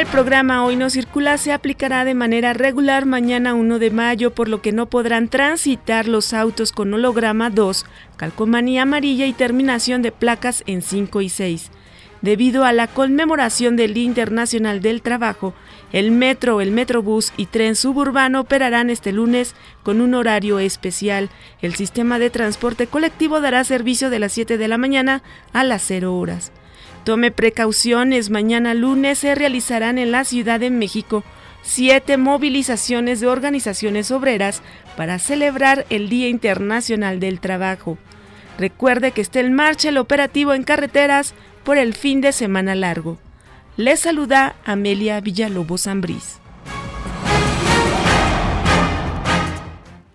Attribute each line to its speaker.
Speaker 1: El programa Hoy no circula se aplicará de manera regular mañana 1 de mayo, por lo que no podrán transitar los autos con holograma 2, calcomanía amarilla y terminación de placas en 5 y 6. Debido a la conmemoración del Día Internacional del Trabajo, el metro, el metrobús y tren suburbano operarán este lunes con un horario especial. El sistema de transporte colectivo dará servicio de las 7 de la mañana a las 0 horas. Tome precauciones, mañana lunes se realizarán en la Ciudad de México siete movilizaciones de organizaciones obreras para celebrar el Día Internacional del Trabajo. Recuerde que está en marcha el operativo en carreteras por el fin de semana largo. Les saluda Amelia Villalobos Ambrís.